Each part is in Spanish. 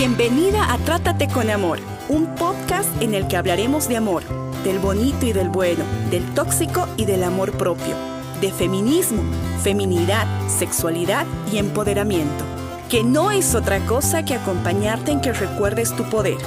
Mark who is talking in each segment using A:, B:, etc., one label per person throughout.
A: Bienvenida a Trátate con Amor, un podcast en el que hablaremos de amor, del bonito y del bueno, del tóxico y del amor propio, de feminismo, feminidad, sexualidad y empoderamiento, que no es otra cosa que acompañarte en que recuerdes tu poder.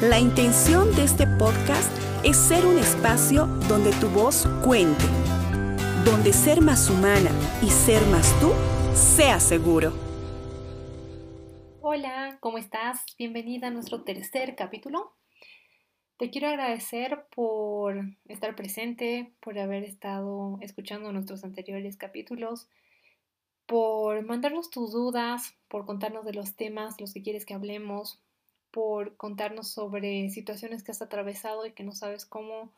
A: La intención de este podcast es ser un espacio donde tu voz cuente, donde ser más humana y ser más tú sea seguro.
B: Hola, ¿cómo estás? Bienvenida a nuestro tercer capítulo. Te quiero agradecer por estar presente, por haber estado escuchando nuestros anteriores capítulos, por mandarnos tus dudas, por contarnos de los temas, los que quieres que hablemos, por contarnos sobre situaciones que has atravesado y que no sabes cómo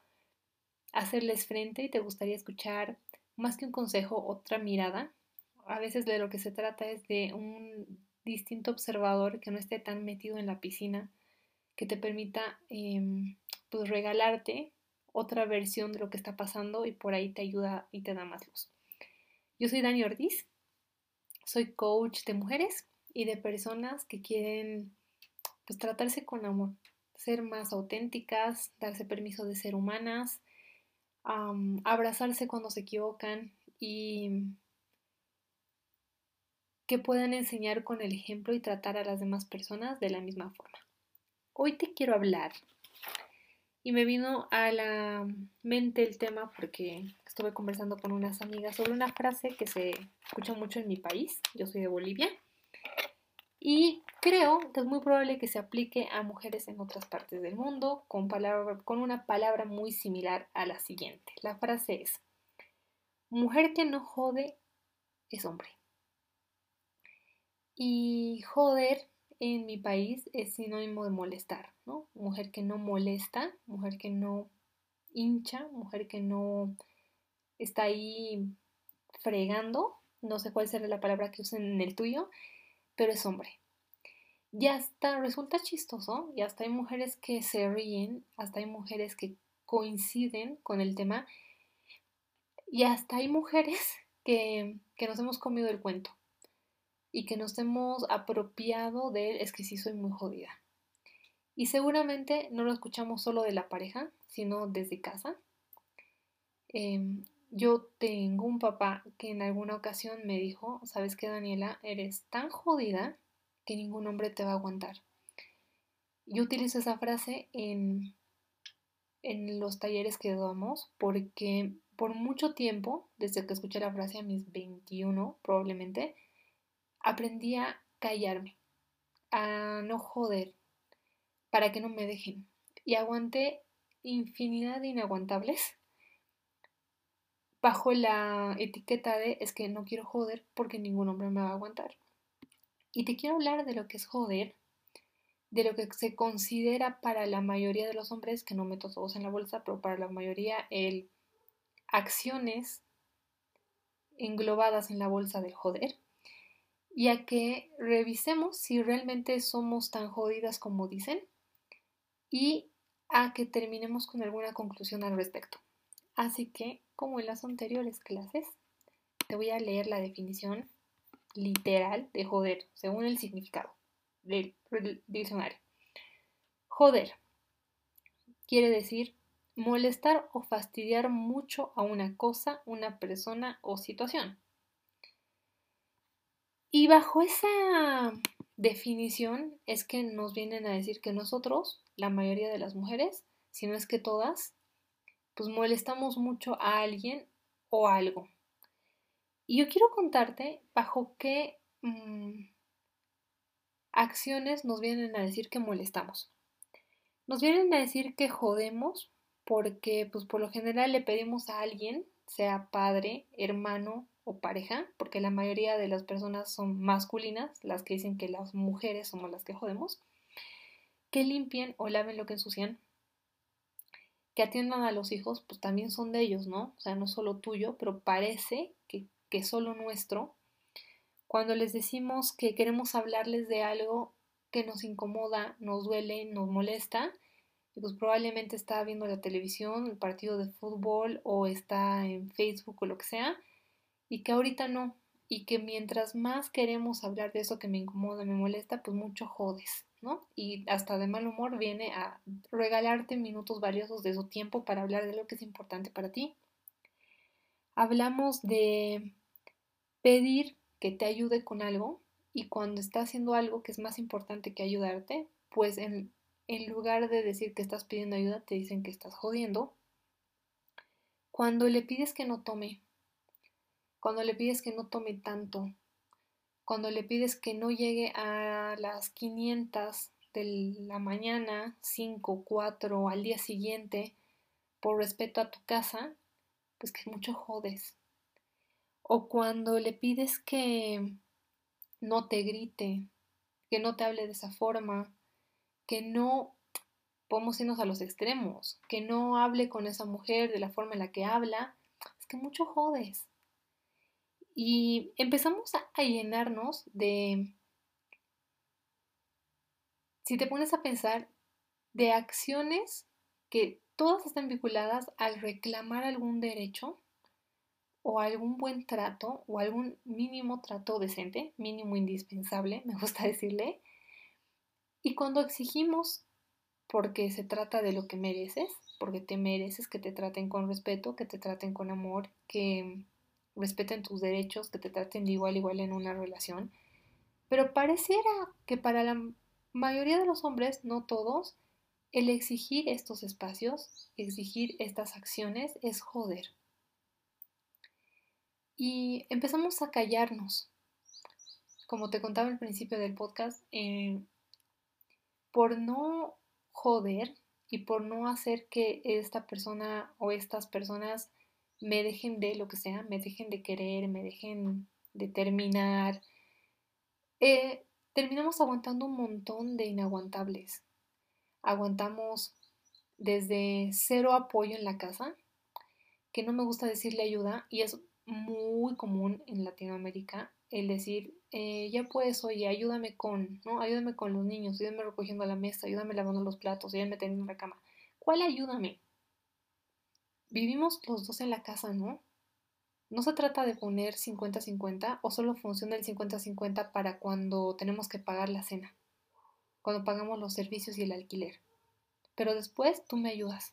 B: hacerles frente y te gustaría escuchar más que un consejo, otra mirada. A veces de lo que se trata es de un distinto observador que no esté tan metido en la piscina, que te permita em, pues regalarte otra versión de lo que está pasando y por ahí te ayuda y te da más luz. Yo soy Dani Ortiz, soy coach de mujeres y de personas que quieren pues tratarse con amor, ser más auténticas, darse permiso de ser humanas, abrazarse cuando se equivocan y que puedan enseñar con el ejemplo y tratar a las demás personas de la misma forma. Hoy te quiero hablar y me vino a la mente el tema porque estuve conversando con unas amigas sobre una frase que se escucha mucho en mi país, yo soy de Bolivia, y creo que es muy probable que se aplique a mujeres en otras partes del mundo con, con una palabra muy similar a la siguiente. La frase es, mujer que no jode es hombre. Y joder en mi país es sinónimo de molestar, ¿no? Mujer que no molesta, mujer que no hincha, mujer que no está ahí fregando, no sé cuál será la palabra que usen en el tuyo, pero es hombre. Y hasta resulta chistoso, y hasta hay mujeres que se ríen, hasta hay mujeres que coinciden con el tema, y hasta hay mujeres que, que nos hemos comido el cuento y que nos hemos apropiado de él es que sí soy muy jodida. Y seguramente no lo escuchamos solo de la pareja, sino desde casa. Em, yo tengo un papá que en alguna ocasión me dijo, sabes que Daniela, eres tan jodida que ningún hombre te va a aguantar. Yo utilizo esa frase en, en los talleres que damos porque por mucho tiempo, desde que escuché la frase a mis 21 probablemente, aprendí a callarme, a no joder, para que no me dejen. Y aguanté infinidad de inaguantables bajo la etiqueta de es que no quiero joder porque ningún hombre me va a aguantar. Y te quiero hablar de lo que es joder, de lo que se considera para la mayoría de los hombres, que no meto todos en la bolsa, pero para la mayoría el acciones englobadas en la bolsa del joder y a que revisemos si realmente somos tan jodidas como dicen y a que terminemos con alguna conclusión al respecto. Así que, como en las anteriores clases, te voy a leer la definición literal de joder, según el significado del diccionario. Joder quiere decir molestar o fastidiar mucho a una cosa, una persona o situación. Y bajo esa definición es que nos vienen a decir que nosotros, la mayoría de las mujeres, si no es que todas, pues molestamos mucho a alguien o algo. Y yo quiero contarte bajo qué mm, acciones nos vienen a decir que molestamos. Nos vienen a decir que jodemos porque pues por lo general le pedimos a alguien, sea padre, hermano, o pareja, porque la mayoría de las personas son masculinas, las que dicen que las mujeres somos las que jodemos, que limpien o laven lo que ensucian, que atiendan a los hijos, pues también son de ellos, ¿no? O sea, no solo tuyo, pero parece que, que solo nuestro. Cuando les decimos que queremos hablarles de algo que nos incomoda, nos duele, nos molesta, pues probablemente está viendo la televisión, el partido de fútbol o está en Facebook o lo que sea, y que ahorita no, y que mientras más queremos hablar de eso que me incomoda, me molesta, pues mucho jodes. ¿no? Y hasta de mal humor viene a regalarte minutos valiosos de su tiempo para hablar de lo que es importante para ti. Hablamos de pedir que te ayude con algo y cuando está haciendo algo que es más importante que ayudarte, pues en, en lugar de decir que estás pidiendo ayuda, te dicen que estás jodiendo. Cuando le pides que no tome, cuando le pides que no tome tanto, cuando le pides que no llegue a las 500 de la mañana, 5, 4 al día siguiente, por respeto a tu casa, pues que mucho jodes. O cuando le pides que no te grite, que no te hable de esa forma, que no, podemos irnos a los extremos, que no hable con esa mujer de la forma en la que habla, es que mucho jodes. Y empezamos a, llenarnos de, si te pones a pensar, de acciones que todas están vinculadas al reclamar algún derecho o algún buen trato o algún mínimo trato decente, mínimo indispensable, me gusta decirle. Y cuando exigimos porque se trata de lo que mereces, porque te mereces que te traten con respeto, que te traten con amor, que respeten tus derechos, que te traten de igual igual en una relación. Pero pareciera que para la mayoría de los hombres, no todos, el exigir estos espacios, exigir estas acciones es joder. Y empezamos a callarnos. Como te contaba al principio del podcast, eh, por no joder y por no hacer que esta persona o estas personas me dejen de lo que sea, me dejen de querer, me dejen de terminar. Eh, terminamos aguantando un montón de inaguantables. Aguantamos desde cero apoyo en la casa, que no me gusta decirle ayuda, y es muy común en Latinoamérica el decir, eh, ya puedes, oye, ayúdame con, ¿no? Ayúdame con los niños, ayúdame recogiendo la mesa, ayúdame lavando los platos, ayúdame teniendo la cama. ¿Cuál ayúdame? Vivimos los dos en la casa, ¿no? No se trata de poner 50-50 o solo funciona el 50-50 para cuando tenemos que pagar la cena, cuando pagamos los servicios y el alquiler. Pero después tú me ayudas.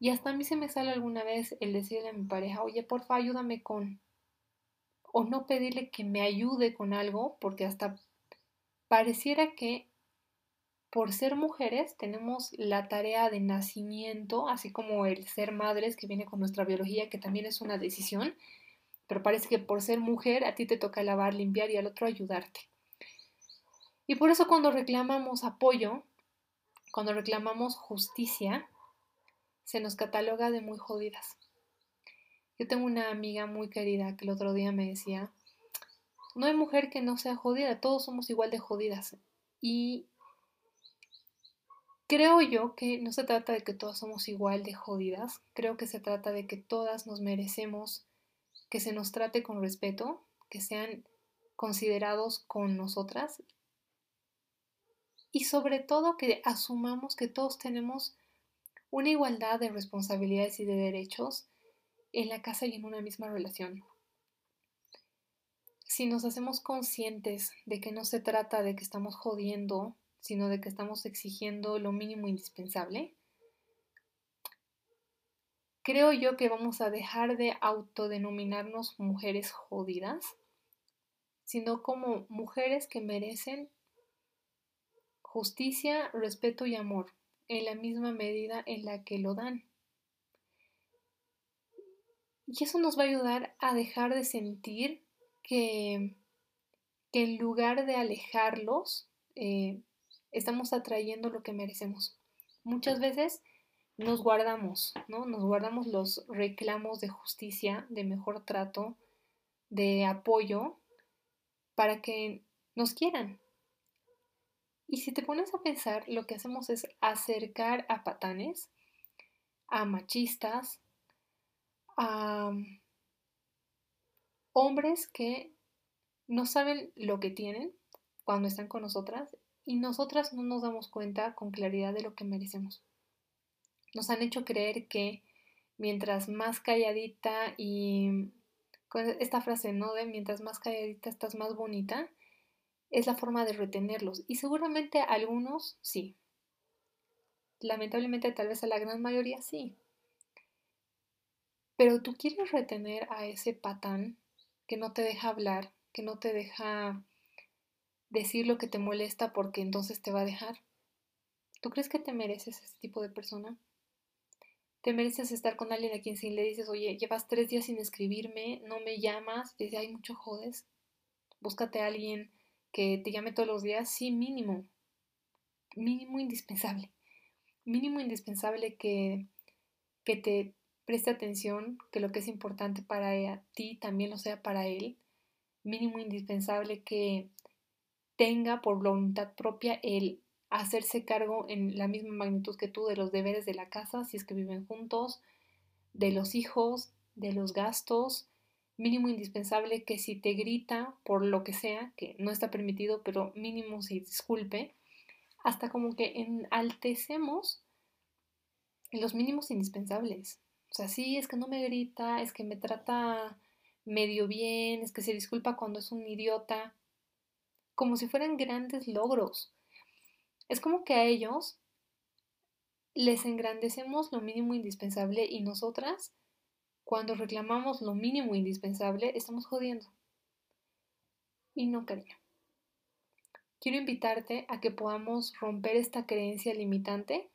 B: Y hasta a mí se me sale alguna vez el decirle a mi pareja, oye, porfa, ayúdame con... O no pedirle que me ayude con algo, porque hasta pareciera que por ser mujeres tenemos la tarea de nacimiento, así como el ser madres que viene con nuestra biología, que también es una decisión, pero parece que por ser mujer a ti te toca lavar, limpiar y al otro ayudarte. Y por eso cuando reclamamos apoyo, cuando reclamamos justicia, se nos cataloga de muy jodidas. Yo tengo una amiga muy querida que el otro día me decía, no hay mujer que no sea jodida, todos somos igual de jodidas. Y Creo yo que no se trata de que todas somos igual de jodidas, creo que se trata de que todas nos merecemos que se nos trate con respeto, que sean considerados con nosotras y sobre todo que asumamos que todos tenemos una igualdad de responsabilidades y de derechos en la casa y en una misma relación. Si nos hacemos conscientes de que no se trata de que estamos jodiendo sino de que estamos exigiendo lo mínimo indispensable, creo yo que vamos a dejar de autodenominarnos mujeres jodidas, sino como mujeres que merecen justicia, respeto y amor en la misma medida en la que lo dan. Y eso nos va a ayudar a dejar de sentir que, que en lugar de alejarlos, eh, estamos atrayendo lo que merecemos. Muchas veces nos guardamos, ¿no? Nos guardamos los reclamos de justicia, de mejor trato, de apoyo, para que nos quieran. Y si te pones a pensar, lo que hacemos es acercar a patanes, a machistas, a hombres que no saben lo que tienen cuando están con nosotras y nosotras no nos damos cuenta con claridad de lo que merecemos. Nos han hecho creer que mientras más calladita y con esta frase, ¿no? De mientras más calladita estás más bonita es la forma de retenerlos. Y seguramente a algunos sí. Lamentablemente tal vez a la gran mayoría sí. Pero tú quieres retener a ese patán que no te deja hablar, que no te deja decir lo que te molesta porque entonces te va a dejar. ¿Tú crees que te mereces ese tipo de persona? ¿Te mereces estar con alguien a quien si le dices, oye, llevas tres días sin escribirme, no me llamas, dice, hay mucho jodes? Búscate a alguien que te llame todos los días, sí, mínimo, mínimo indispensable, mínimo indispensable que, que te preste atención, que lo que es importante para ti también lo sea para él, mínimo indispensable que tenga por voluntad propia el hacerse cargo en la misma magnitud que tú de los deberes de la casa, si es que viven juntos, de los hijos, de los gastos, mínimo indispensable que si te grita por lo que sea, que no está permitido, pero mínimo si disculpe, hasta como que enaltecemos los mínimos indispensables. O sea, sí, es que no me grita, es que me trata medio bien, es que se disculpa cuando es un idiota, como si fueran grandes logros. Es como que a ellos les engrandecemos lo mínimo indispensable y nosotras, cuando reclamamos lo mínimo indispensable, estamos jodiendo. Y no, cariño. Quiero invitarte a que podamos romper esta creencia limitante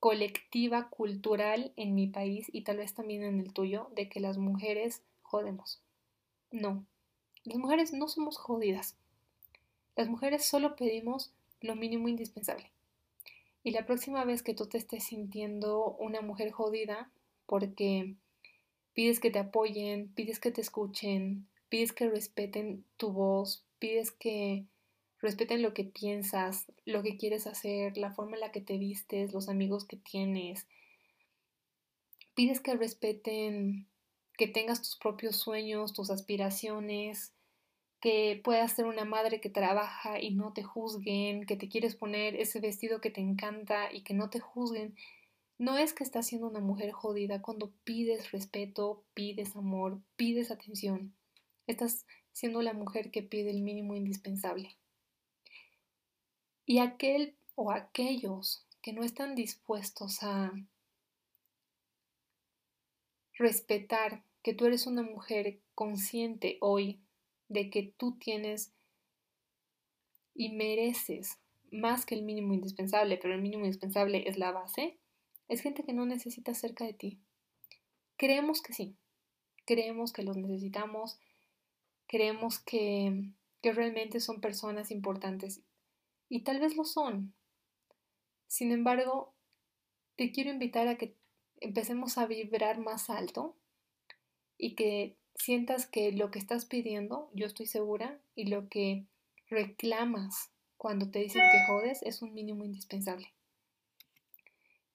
B: colectiva, cultural en mi país y tal vez también en el tuyo, de que las mujeres jodemos. No, las mujeres no somos jodidas. Las mujeres solo pedimos lo mínimo indispensable. Y la próxima vez que tú te estés sintiendo una mujer jodida porque pides que te apoyen, pides que te escuchen, pides que respeten tu voz, pides que respeten lo que piensas, lo que quieres hacer, la forma en la que te vistes, los amigos que tienes. Pides que respeten que tengas tus propios sueños, tus aspiraciones, que puedas ser una madre que trabaja y no te juzguen, que te quieres poner ese vestido que te encanta y que no te juzguen. No es que estás siendo una mujer jodida cuando pides respeto, pides amor, pides atención. Estás siendo la mujer que pide el mínimo indispensable. Y aquel o aquellos que no están dispuestos a respetar que tú eres una mujer consciente hoy de que tú tienes y mereces más que el mínimo indispensable, pero el mínimo indispensable es la base, es gente que no necesita cerca de ti. Creemos que sí, creemos que los necesitamos, creemos que, que realmente son personas importantes y tal vez lo son. Sin embargo, te quiero invitar a que empecemos a vibrar más alto y que sientas que lo que estás pidiendo, yo estoy segura, y lo que reclamas cuando te dicen que jodes es un mínimo indispensable.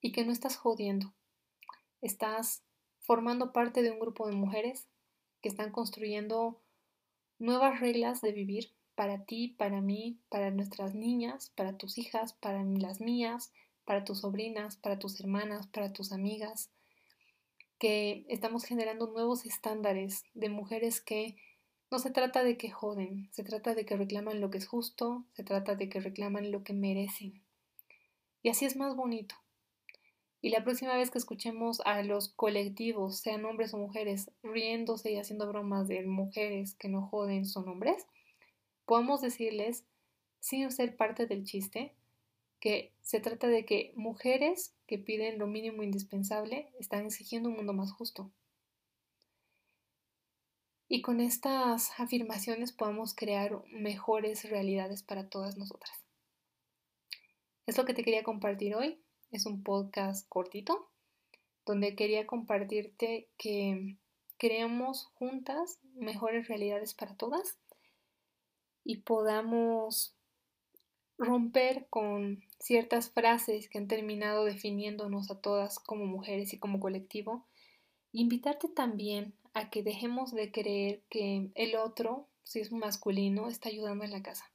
B: Y que no estás jodiendo, estás formando parte de un grupo de mujeres que están construyendo nuevas reglas de vivir para ti, para mí, para nuestras niñas, para tus hijas, para las mías, para tus sobrinas, para tus hermanas, para tus amigas, que estamos generando nuevos estándares de mujeres que no se trata de que joden, se trata de que reclaman lo que es justo, se trata de que reclaman lo que merecen. Y así es más bonito. Y la próxima vez que escuchemos a los colectivos, sean hombres o mujeres, riéndose y haciendo bromas de mujeres que no joden son hombres, podamos decirles, sin ser parte del chiste, que se trata de que mujeres que piden lo mínimo indispensable están exigiendo un mundo más justo. Y con estas afirmaciones podemos crear mejores realidades para todas nosotras. Es lo que te quería compartir hoy. Es un podcast cortito donde quería compartirte que creemos juntas mejores realidades para todas y podamos romper con ciertas frases que han terminado definiéndonos a todas como mujeres y como colectivo, invitarte también a que dejemos de creer que el otro, si es masculino, está ayudando en la casa.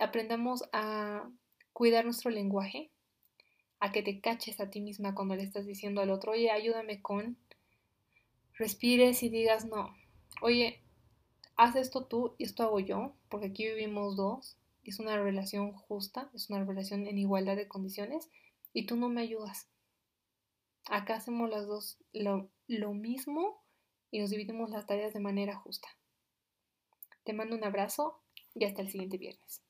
B: Aprendamos a cuidar nuestro lenguaje, a que te caches a ti misma cuando le estás diciendo al otro, oye, ayúdame con, respires y digas no, oye, haz esto tú y esto hago yo, porque aquí vivimos dos, es una relación justa, es una relación en igualdad de condiciones y tú no me ayudas. Acá hacemos las dos lo, lo mismo y nos dividimos las tareas de manera justa. Te mando un abrazo y hasta el siguiente viernes.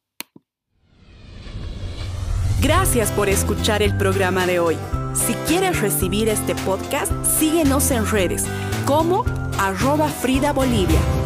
A: Gracias por escuchar el programa de hoy. Si quieres recibir este podcast, síguenos en redes como arroba Frida Bolivia